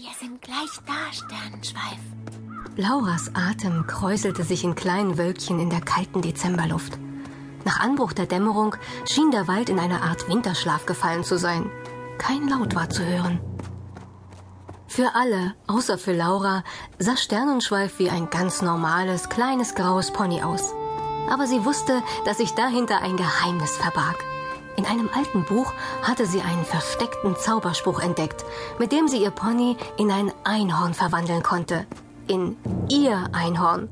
Wir sind gleich da, Sternenschweif. Lauras Atem kräuselte sich in kleinen Wölkchen in der kalten Dezemberluft. Nach Anbruch der Dämmerung schien der Wald in eine Art Winterschlaf gefallen zu sein. Kein Laut war zu hören. Für alle, außer für Laura, sah Sternenschweif wie ein ganz normales, kleines graues Pony aus. Aber sie wusste, dass sich dahinter ein Geheimnis verbarg. In einem alten Buch hatte sie einen versteckten Zauberspruch entdeckt, mit dem sie ihr Pony in ein Einhorn verwandeln konnte. In ihr Einhorn.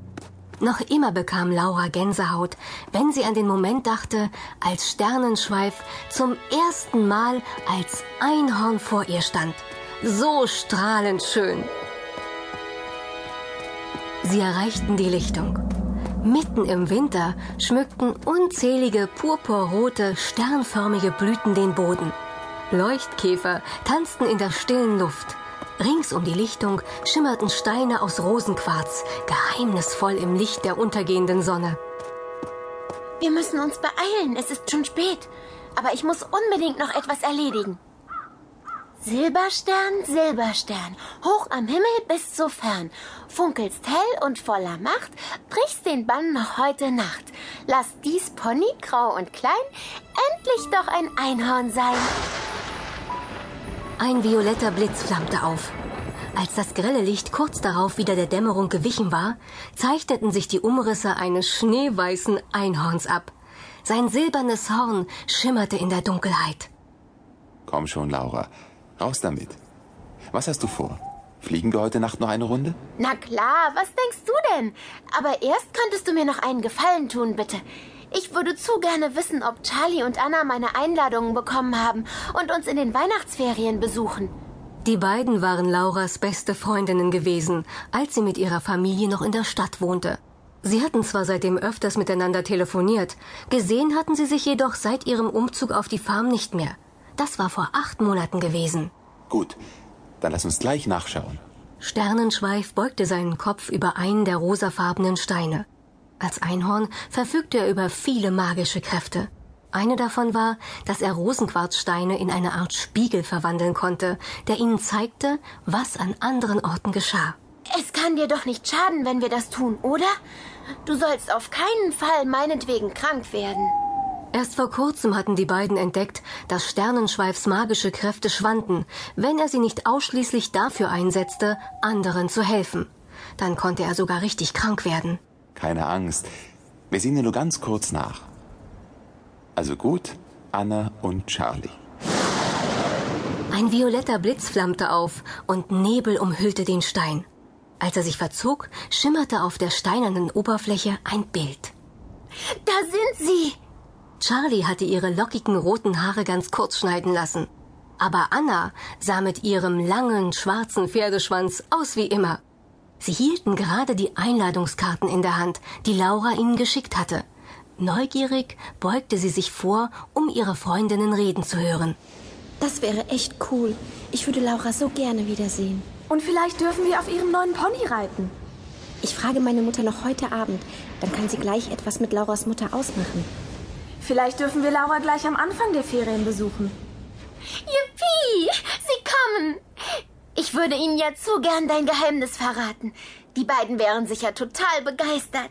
Noch immer bekam Laura Gänsehaut, wenn sie an den Moment dachte, als Sternenschweif zum ersten Mal als Einhorn vor ihr stand so strahlend schön. Sie erreichten die Lichtung. Mitten im Winter schmückten unzählige purpurrote, sternförmige Blüten den Boden. Leuchtkäfer tanzten in der stillen Luft. Rings um die Lichtung schimmerten Steine aus Rosenquarz, geheimnisvoll im Licht der untergehenden Sonne. Wir müssen uns beeilen, es ist schon spät. Aber ich muss unbedingt noch etwas erledigen. Silberstern, Silberstern, hoch am Himmel bis so fern, funkelst hell und voller Macht, brichst den Bann noch heute Nacht. Lass dies Pony grau und klein endlich doch ein Einhorn sein. Ein violetter Blitz flammte auf. Als das grelle Licht kurz darauf wieder der Dämmerung gewichen war, zeichneten sich die Umrisse eines schneeweißen Einhorns ab. Sein silbernes Horn schimmerte in der Dunkelheit. Komm schon, Laura. Raus damit. Was hast du vor? Fliegen wir heute Nacht noch eine Runde? Na klar, was denkst du denn? Aber erst könntest du mir noch einen Gefallen tun, bitte. Ich würde zu gerne wissen, ob Charlie und Anna meine Einladungen bekommen haben und uns in den Weihnachtsferien besuchen. Die beiden waren Lauras beste Freundinnen gewesen, als sie mit ihrer Familie noch in der Stadt wohnte. Sie hatten zwar seitdem öfters miteinander telefoniert, gesehen hatten sie sich jedoch seit ihrem Umzug auf die Farm nicht mehr. Das war vor acht Monaten gewesen. Gut, dann lass uns gleich nachschauen. Sternenschweif beugte seinen Kopf über einen der rosafarbenen Steine. Als Einhorn verfügte er über viele magische Kräfte. Eine davon war, dass er Rosenquarzsteine in eine Art Spiegel verwandeln konnte, der ihnen zeigte, was an anderen Orten geschah. Es kann dir doch nicht schaden, wenn wir das tun, oder? Du sollst auf keinen Fall meinetwegen krank werden. Erst vor kurzem hatten die beiden entdeckt, dass Sternenschweifs magische Kräfte schwanden, wenn er sie nicht ausschließlich dafür einsetzte, anderen zu helfen. Dann konnte er sogar richtig krank werden. Keine Angst. Wir sehen dir nur ganz kurz nach. Also gut, Anna und Charlie. Ein violetter Blitz flammte auf und Nebel umhüllte den Stein. Als er sich verzog, schimmerte auf der steinernen Oberfläche ein Bild. Da sind sie! Charlie hatte ihre lockigen roten Haare ganz kurz schneiden lassen. Aber Anna sah mit ihrem langen schwarzen Pferdeschwanz aus wie immer. Sie hielten gerade die Einladungskarten in der Hand, die Laura ihnen geschickt hatte. Neugierig beugte sie sich vor, um ihre Freundinnen reden zu hören. Das wäre echt cool. Ich würde Laura so gerne wiedersehen. Und vielleicht dürfen wir auf ihrem neuen Pony reiten. Ich frage meine Mutter noch heute Abend. Dann kann sie gleich etwas mit Lauras Mutter ausmachen. Vielleicht dürfen wir Laura gleich am Anfang der Ferien besuchen. Yippie! Sie kommen! Ich würde Ihnen ja zu gern dein Geheimnis verraten. Die beiden wären sicher total begeistert.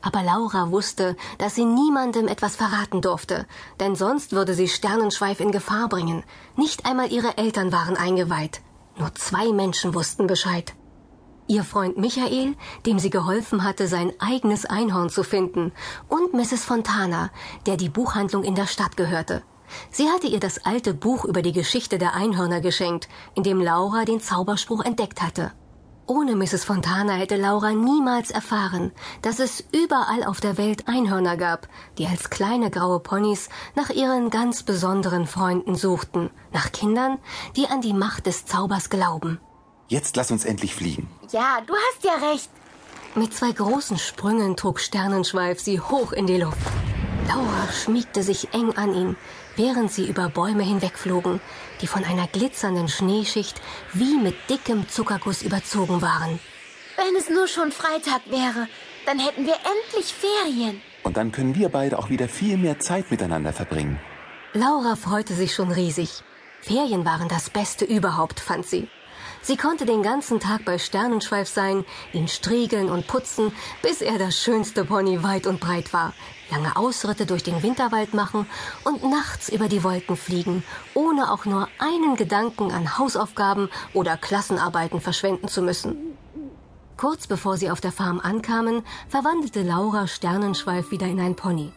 Aber Laura wusste, dass sie niemandem etwas verraten durfte, denn sonst würde sie Sternenschweif in Gefahr bringen. Nicht einmal ihre Eltern waren eingeweiht. Nur zwei Menschen wussten Bescheid. Ihr Freund Michael, dem sie geholfen hatte, sein eigenes Einhorn zu finden, und Mrs. Fontana, der die Buchhandlung in der Stadt gehörte. Sie hatte ihr das alte Buch über die Geschichte der Einhörner geschenkt, in dem Laura den Zauberspruch entdeckt hatte. Ohne Mrs. Fontana hätte Laura niemals erfahren, dass es überall auf der Welt Einhörner gab, die als kleine graue Ponys nach ihren ganz besonderen Freunden suchten, nach Kindern, die an die Macht des Zaubers glauben. Jetzt lass uns endlich fliegen. Ja, du hast ja recht. Mit zwei großen Sprüngen trug Sternenschweif sie hoch in die Luft. Laura schmiegte sich eng an ihn, während sie über Bäume hinwegflogen, die von einer glitzernden Schneeschicht wie mit dickem Zuckerguss überzogen waren. Wenn es nur schon Freitag wäre, dann hätten wir endlich Ferien. Und dann können wir beide auch wieder viel mehr Zeit miteinander verbringen. Laura freute sich schon riesig. Ferien waren das Beste überhaupt, fand sie. Sie konnte den ganzen Tag bei Sternenschweif sein, ihn striegeln und putzen, bis er das schönste Pony weit und breit war, lange Ausritte durch den Winterwald machen und nachts über die Wolken fliegen, ohne auch nur einen Gedanken an Hausaufgaben oder Klassenarbeiten verschwenden zu müssen. Kurz bevor sie auf der Farm ankamen, verwandelte Laura Sternenschweif wieder in ein Pony.